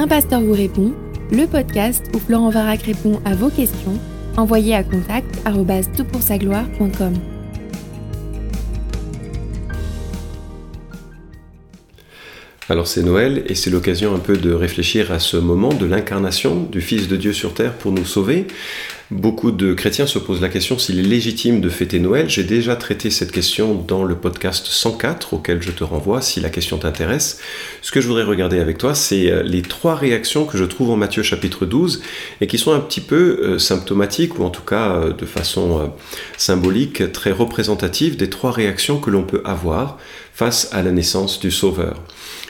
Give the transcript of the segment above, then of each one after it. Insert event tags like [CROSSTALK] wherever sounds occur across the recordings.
Un pasteur vous répond, le podcast où Florent Varac répond à vos questions, envoyez à contact gloire.com Alors c'est Noël et c'est l'occasion un peu de réfléchir à ce moment de l'incarnation du Fils de Dieu sur terre pour nous sauver. Beaucoup de chrétiens se posent la question s'il est légitime de fêter Noël. J'ai déjà traité cette question dans le podcast 104 auquel je te renvoie si la question t'intéresse. Ce que je voudrais regarder avec toi, c'est euh, les trois réactions que je trouve en Matthieu chapitre 12 et qui sont un petit peu euh, symptomatiques ou en tout cas euh, de façon symbolique très représentative des trois réactions que l'on peut avoir face à la naissance du Sauveur.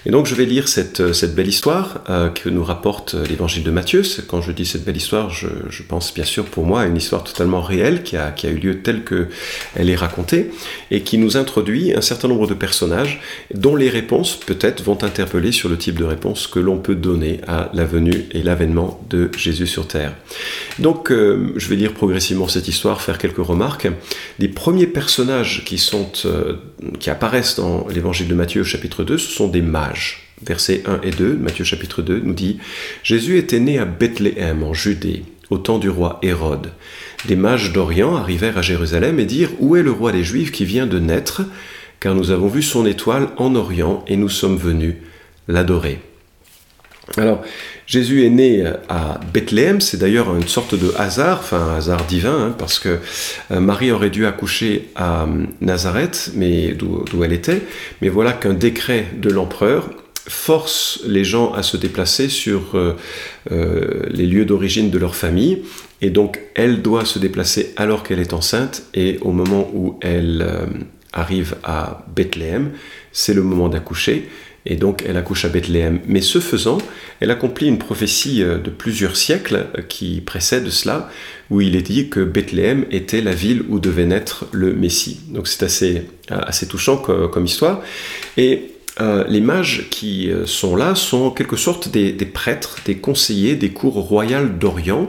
Et donc je vais lire cette, euh, belle histoire euh, que nous rapporte euh, l'évangile de Matthieu. Quand je dis cette belle histoire, je, pense bien sûr pour moi à une histoire totalement réelle qui a, eu lieu telle qu'elle est racontée et qui nous introduit un certain nombre de personnages dont les réponses peut-être vont interpeller sur le type de réponse que l'on peut donner à la venue et l'avènement de Jésus sur terre. Donc je vais lire progressivement cette histoire, faire quelques remarques. Les premiers personnages qui, apparaissent dans l'évangile de Matthieu chapitre 2, ce sont des mages. Versets 1 et 2, Matthieu chapitre 2 nous dit Jésus était né à Bethléem en Judée, au temps du roi Hérode. Des mages d'Orient arrivèrent à Jérusalem et dirent Où est le roi des Juifs qui vient de naître? Car nous avons vu son étoile en Orient et nous sommes venus l'adorer. Alors, Jésus est né à Bethléem, c'est d'ailleurs une sorte de hasard, enfin un hasard divin, hein, parce que euh, Marie aurait dû accoucher à euh, Nazareth, mais d'où elle était, mais voilà qu'un décret de l'empereur force les gens à se déplacer sur euh, les lieux d'origine de leur famille, et donc elle doit se déplacer alors qu'elle est enceinte, et au moment où elle arrive à Bethléem, c'est le moment d'accoucher, et donc elle accouche à Bethléem. Mais ce faisant, elle accomplit une prophétie euh, de plusieurs siècles euh, qui précède cela, où il est dit que Bethléem était la ville où devait naître le Messie. Donc c'est assez, euh, assez touchant comme, histoire. Et les mages qui sont là sont en quelque sorte des, prêtres, des conseillers des cours royales d'Orient.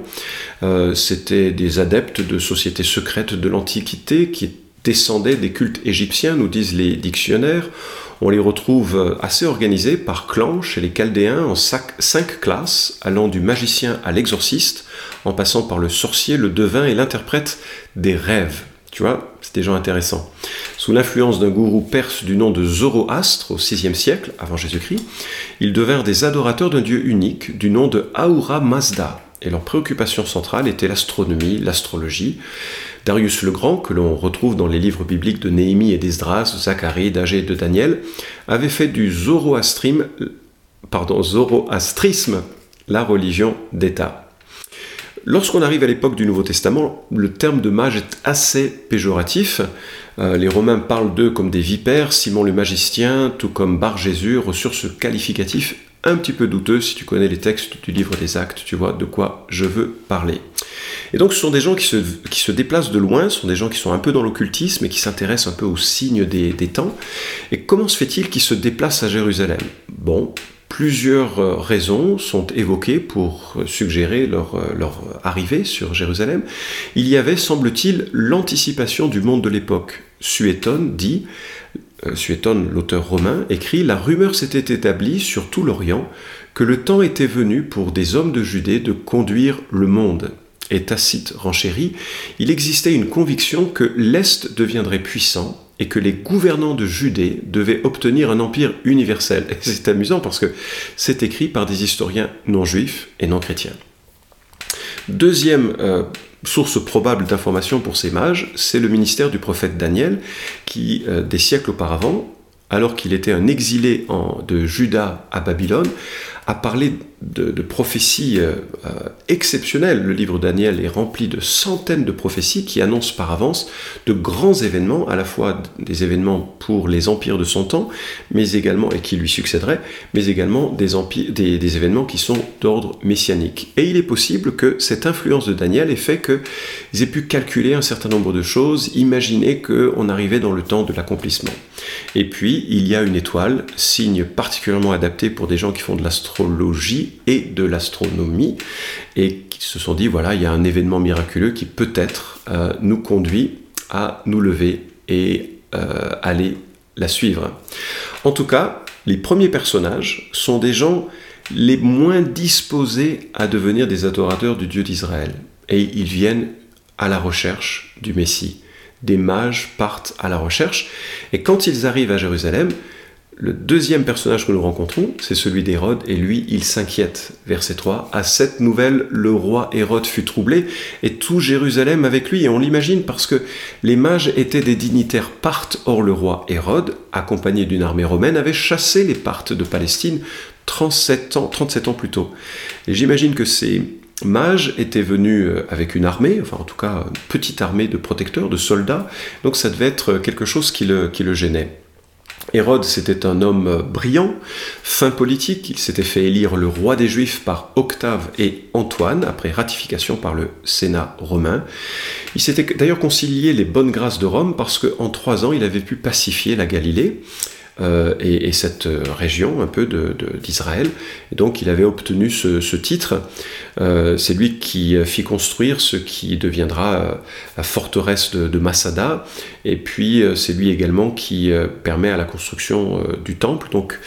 C'était des adeptes de sociétés secrètes de l'Antiquité qui descendaient des cultes égyptiens, nous disent les dictionnaires. On les retrouve assez organisés par clans chez les Chaldéens en cinq classes, allant du magicien à l'exorciste, en passant par le sorcier, le devin et l'interprète des rêves. Tu vois, c'est des gens intéressants. Sous l'influence d'un gourou perse du nom de Zoroastre au VIe siècle avant Jésus-Christ, ils devinrent des adorateurs d'un dieu unique du nom de Ahura Mazda. Et leur préoccupation centrale était l'astronomie, l'astrologie. Darius le Grand, que l'on retrouve dans les livres bibliques de Néhémie et d'Esdras, Zacharie, d'Agé et de Daniel, avait fait du zoroastrisme, pardon, zoroastrisme la religion d'État. Lorsqu'on arrive à l'époque du Nouveau Testament, le terme de mage est assez péjoratif. Euh, les Romains parlent d'eux comme des vipères, Simon le magicien, tout comme Bar Jésus, reçurent ce qualificatif un petit peu douteux si tu connais les textes du livre des actes, tu vois de quoi je veux parler. Et donc ce sont des gens qui se, déplacent de loin, ce sont des gens qui sont un peu dans l'occultisme et qui s'intéressent un peu aux signes des, temps. Et comment se fait-il qu'ils se déplacent à Jérusalem? Bon, plusieurs euh, raisons sont évoquées pour suggérer leur, euh, leur arrivée sur Jérusalem. Il y avait, semble-t-il, l'anticipation du monde de l'époque. Suétone dit euh, Suétone, l'auteur romain, écrit La rumeur s'était établie sur tout l'Orient que le temps était venu pour des hommes de Judée de conduire le monde. Et Tacite renchérit Il existait une conviction que l'Est deviendrait puissant et que les gouvernants de Judée devaient obtenir un empire universel. Et c'est amusant parce que c'est écrit par des historiens non juifs et non chrétiens. Deuxième euh, source probable d'information pour ces mages, c'est le ministère du prophète Daniel, qui, euh, des siècles auparavant, alors qu'il était un exilé de Juda à Babylone, a parlé de, prophéties euh, euh, exceptionnelles. Le livre Daniel est rempli de centaines de prophéties qui annoncent par avance de grands événements, à la fois des événements pour les empires de son temps, mais également, et qui lui succéderaient, mais également des, des, événements qui sont d'ordre messianique. Et il est possible que cette influence de Daniel ait fait qu'ils aient pu calculer un certain nombre de choses, imaginer qu'on arrivait dans le temps de l'accomplissement. Et puis, il y a une étoile, signe particulièrement adapté pour des gens qui font de l'astrologie et de l'astronomie, et qui se sont dit, voilà, il y a un événement miraculeux qui peut-être euh, nous conduit à nous lever et euh, aller la suivre. En tout cas, les premiers personnages sont des gens les moins disposés à devenir des adorateurs du Dieu d'Israël. Et ils viennent à la recherche du Messie. Des mages partent à la recherche. Et quand ils arrivent à Jérusalem, le deuxième personnage que nous rencontrons, c'est celui d'Hérode, et lui, il s'inquiète. Verset 3. À cette nouvelle, le roi Hérode fut troublé, et tout Jérusalem avec lui. Et on l'imagine parce que les mages étaient des dignitaires parthes. Or, le roi Hérode, accompagné d'une armée romaine, avait chassé les parthes de Palestine 37 ans, 37 ans plus tôt. Et j'imagine que ces mages étaient venus euh, avec une armée, enfin en tout cas une petite armée de protecteurs, de soldats, donc ça devait être quelque chose qui le, qui le gênait. Hérode, c'était un homme brillant, fin politique, il s'était fait élire le roi des Juifs par Octave et Antoine, après ratification par le Sénat romain. Il s'était d'ailleurs concilié les bonnes grâces de Rome parce qu'en trois ans, il avait pu pacifier la Galilée. Euh, et, cette euh, région un peu d'Israël. Donc il avait obtenu ce, titre. Euh, c'est lui qui fit construire ce qui deviendra la forteresse de, de Masada. Et puis c'est lui également qui permet à la construction du temple. Donc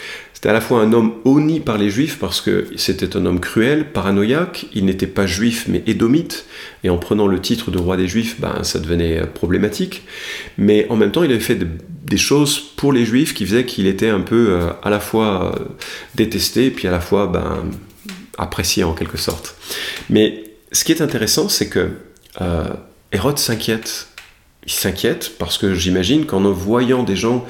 c'était à la fois un homme honni par les juifs parce que c'était un homme cruel, paranoïaque, il n'était pas juif mais édomite, et en prenant le titre de roi des juifs, ben, ça devenait problématique. Mais en même temps, il avait fait des choses pour les juifs qui faisaient qu'il était un peu euh, à la fois euh, détesté et puis à la fois ben, apprécié en quelque sorte. Mais ce qui est intéressant, c'est que euh, Hérode s'inquiète. Il s'inquiète parce que j'imagine qu'en voyant des gens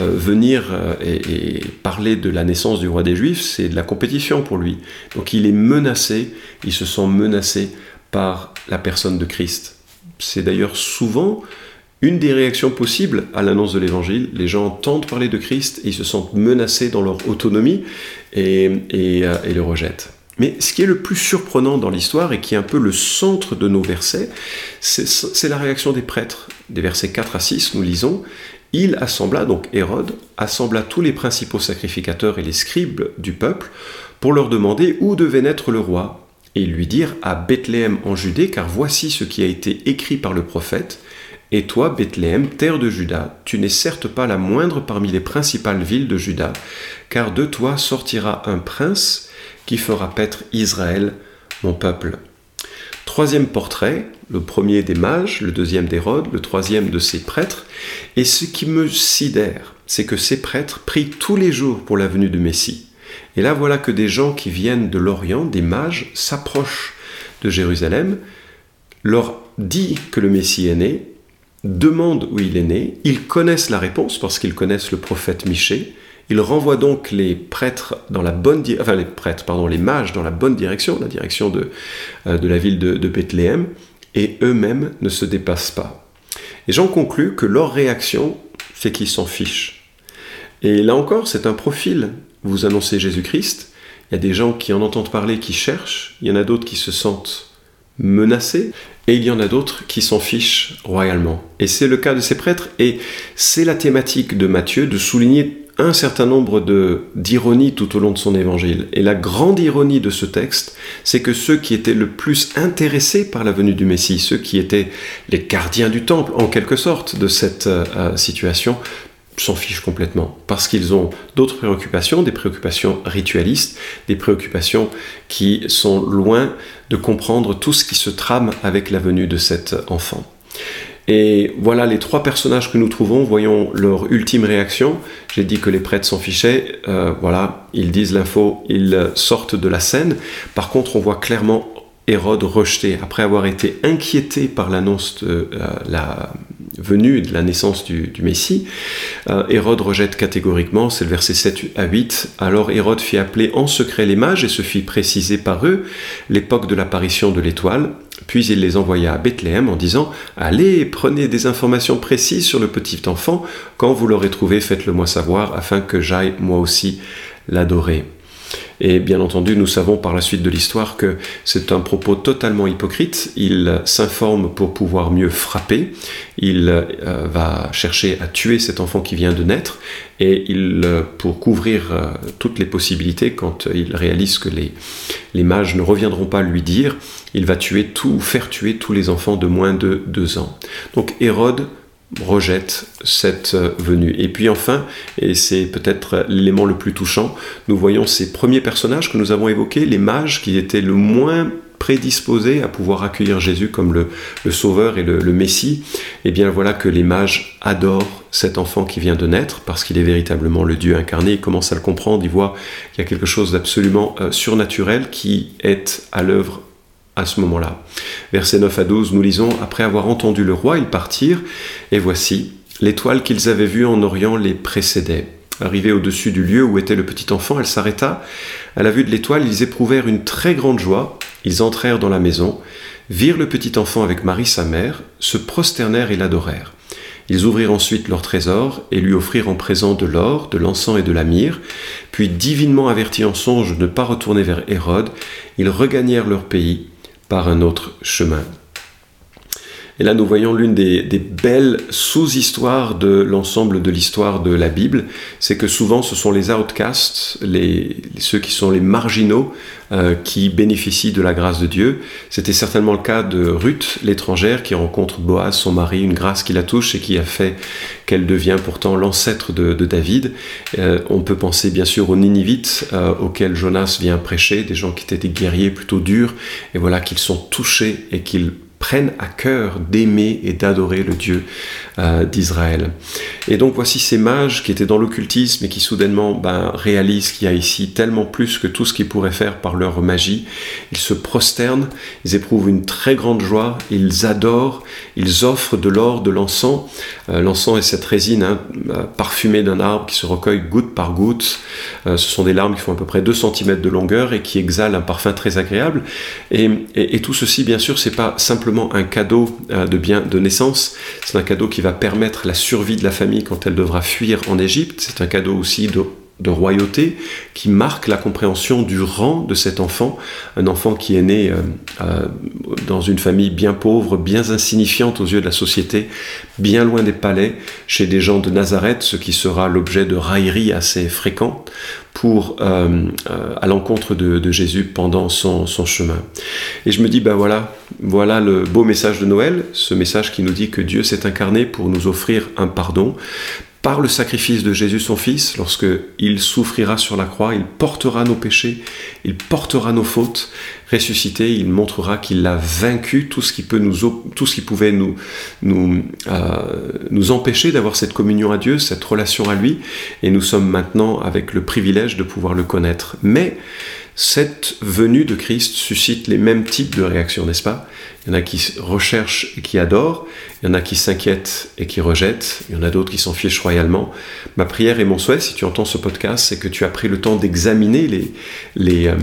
euh, venir euh, et, parler de la naissance du roi des Juifs, c'est de la compétition pour lui. Donc il est menacé, il se sent menacé par la personne de Christ. C'est d'ailleurs souvent une des réactions possibles à l'annonce de l'évangile. Les gens entendent parler de Christ et ils se sentent menacés dans leur autonomie et, euh, le rejettent. Mais ce qui est le plus surprenant dans l'histoire et qui est un peu le centre de nos versets, c'est la réaction des prêtres. Des versets 4 à 6, nous lisons il assembla, donc Hérode, assembla tous les principaux sacrificateurs et les scribes du peuple pour leur demander où devait naître le roi, et lui dire à Bethléem en Judée, car voici ce qui a été écrit par le prophète, et toi, Bethléem, terre de Juda, tu n'es certes pas la moindre parmi les principales villes de Juda, car de toi sortira un prince qui fera paître Israël, mon peuple. Troisième portrait, le premier des mages, le deuxième d'Hérode, le troisième de ses prêtres. Et ce qui me sidère, c'est que ces prêtres prient tous les jours pour la venue du Messie. Et là voilà que des gens qui viennent de l'Orient, des mages, s'approchent de Jérusalem, leur dit que le Messie est né, demandent où il est né, ils connaissent la réponse parce qu'ils connaissent le prophète Michée, il renvoie donc les prêtres dans la bonne enfin les prêtres, pardon, les mages dans la bonne direction, la direction de, euh, de la ville de, de Bethléem, et eux-mêmes ne se dépassent pas. Et j'en conclus que leur réaction fait qu'ils s'en fichent. Et là encore, c'est un profil. Vous annoncez Jésus-Christ, il y a des gens qui en entendent parler, qui cherchent, il y en a d'autres qui se sentent menacés, et il y en a d'autres qui s'en fichent royalement. Et c'est le cas de ces prêtres, et c'est la thématique de Matthieu de souligner un certain nombre d'ironies tout au long de son évangile. Et la grande ironie de ce texte, c'est que ceux qui étaient le plus intéressés par la venue du Messie, ceux qui étaient les gardiens du temple, en quelque sorte, de cette euh, situation, s'en fichent complètement, parce qu'ils ont d'autres préoccupations, des préoccupations ritualistes, des préoccupations qui sont loin de comprendre tout ce qui se trame avec la venue de cet enfant. Et voilà les trois personnages que nous trouvons, voyons leur ultime réaction. J'ai dit que les prêtres s'en fichaient, euh, voilà, ils disent l'info, ils sortent de la scène. Par contre, on voit clairement Hérode rejeté, après avoir été inquiété par l'annonce de euh, la venue de la naissance du, Messie, euh, Hérode rejette catégoriquement, c'est le verset 7 à 8. Alors Hérode fit appeler en secret les mages et se fit préciser par eux l'époque de l'apparition de l'étoile. Puis il les envoya à Bethléem en disant Allez, prenez des informations précises sur le petit enfant. Quand vous l'aurez trouvé, faites-le moi savoir, afin que j'aille moi aussi l'adorer. Et bien entendu, nous savons par la suite de l'histoire que c'est un propos totalement hypocrite. Il s'informe pour pouvoir mieux frapper. Il euh, va chercher à tuer cet enfant qui vient de naître. Et il, euh, pour couvrir euh, toutes les possibilités, quand il réalise que les, les mages ne reviendront pas lui dire, il va tuer tout, faire tuer tous les enfants de moins de deux ans. Donc Hérode rejette cette euh, venue. Et puis enfin, et c'est peut-être l'élément le plus touchant, nous voyons ces premiers personnages que nous avons évoqués, les mages qui étaient le moins prédisposés à pouvoir accueillir Jésus comme le, Sauveur et le, Messie, et eh bien voilà que les mages adorent cet enfant qui vient de naître, parce qu'il est véritablement le Dieu incarné, ils commencent à le comprendre, ils voient qu'il y a quelque chose d'absolument euh, surnaturel qui est à l'œuvre à ce moment-là. Versets 9 à 12, nous lisons, Après avoir entendu le roi, ils partirent, et voici, l'étoile qu'ils avaient vue en Orient les précédait. Arrivée au-dessus du lieu où était le petit enfant, elle s'arrêta. À la vue de l'étoile, ils éprouvèrent une très grande joie. Ils entrèrent dans la maison, virent le petit enfant avec Marie sa mère, se prosternèrent et l'adorèrent. Ils ouvrirent ensuite leur trésor et lui offrirent en présent de l'or, de l'encens et de la myrrhe. Puis, divinement avertis en songe de ne pas retourner vers Hérode, ils regagnèrent leur pays par un autre chemin. Et là, nous voyons l'une des, belles sous-histoires de l'ensemble de l'histoire de la Bible, c'est que souvent ce sont les outcasts, ceux qui sont les marginaux, euh, qui bénéficient de la grâce de Dieu. C'était certainement le cas de Ruth, l'étrangère, qui rencontre Boaz, son mari, une grâce qui la touche et qui a fait qu'elle devient pourtant l'ancêtre de, David. Euh, on peut penser bien sûr aux Ninivites, euh, auxquels Jonas vient prêcher, des gens qui étaient des guerriers plutôt durs, et voilà qu'ils sont touchés et qu'ils prennent à cœur d'aimer et d'adorer le Dieu euh, d'Israël. Et donc voici ces mages qui étaient dans l'occultisme et qui soudainement ben, réalisent qu'il y a ici tellement plus que tout ce qu'ils pourraient faire par leur magie. Ils se prosternent, ils éprouvent une très grande joie, ils adorent, ils offrent de l'or, de l'encens. Euh, l'encens est cette résine hein, euh, parfumée d'un arbre qui se recueille goutte par goutte. ce sont des larmes qui font à peu près 2 cm de longueur et qui exhalent un parfum très agréable. Et, et tout ceci, bien sûr, c'est pas simplement un cadeau euh, de bien de naissance, c'est un cadeau qui va permettre la survie de la famille quand elle devra fuir en Égypte, c'est un cadeau aussi de de royauté qui marque la compréhension du rang de cet enfant, un enfant qui est né euh, euh, dans une famille bien pauvre, bien insignifiante aux yeux de la société, bien loin des palais, chez des gens de Nazareth, ce qui sera l'objet de railleries assez fréquentes pour euh, à l'encontre de, Jésus pendant son, chemin. Et je me dis, ben voilà, voilà le beau message de Noël, ce message qui nous dit que Dieu s'est incarné pour nous offrir un pardon, par le sacrifice de Jésus son Fils, lorsque il souffrira sur la croix, il portera nos péchés, il portera nos fautes, ressuscité, il montrera qu'il a vaincu tout ce qui pouvait nous, nous, euh, nous empêcher d'avoir cette communion à Dieu, cette relation à lui, et nous sommes maintenant avec le privilège de pouvoir le connaître. Mais cette venue de Christ suscite les mêmes types de réactions, n'est-ce pas? Il y en a qui recherchent et qui adorent, il y en a qui s'inquiètent et qui rejettent, il y en a d'autres qui s'en fichent royalement. Ma prière et mon souhait, si tu entends ce podcast, c'est que tu as pris le temps d'examiner les, les, euh,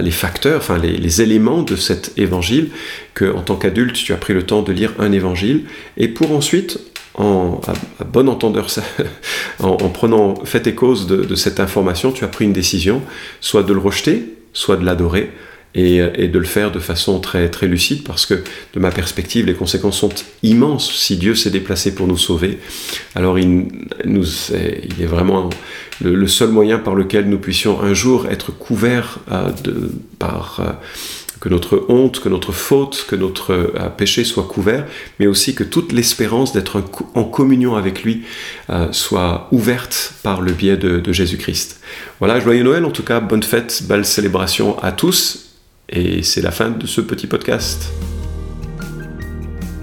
les, facteurs, enfin les, les, éléments de cet évangile, que en tant qu'adulte, tu as pris le temps de lire un évangile, et pour ensuite en, à, bon entendeur, [LAUGHS] en, prenant fait et cause de, cette information, tu as pris une décision, soit de le rejeter, soit de l'adorer, et, de le faire de façon très, très lucide, parce que de ma perspective, les conséquences sont immenses. Si Dieu s'est déplacé pour nous sauver, alors il, nous, il est vraiment le, seul moyen par lequel nous puissions un jour être couverts euh, par... Euh, que notre honte, que notre faute, que notre euh, péché soit couvert, mais aussi que toute l'espérance d'être en communion avec lui euh, soit ouverte par le biais de, Jésus-Christ. Voilà, joyeux Noël, en tout cas, bonne fête, belle célébration à tous, et c'est la fin de ce petit podcast.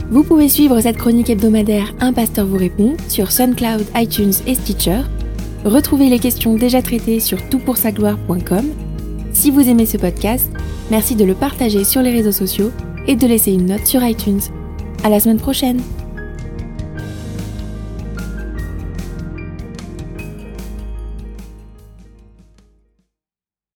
Vous pouvez suivre cette chronique hebdomadaire Un pasteur vous répond sur SoundCloud, iTunes et Stitcher. Retrouvez les questions déjà traitées sur toutpoursagloire.com. Si vous aimez ce podcast, Merci de le partager sur les réseaux sociaux et de laisser une note sur iTunes. À la semaine prochaine!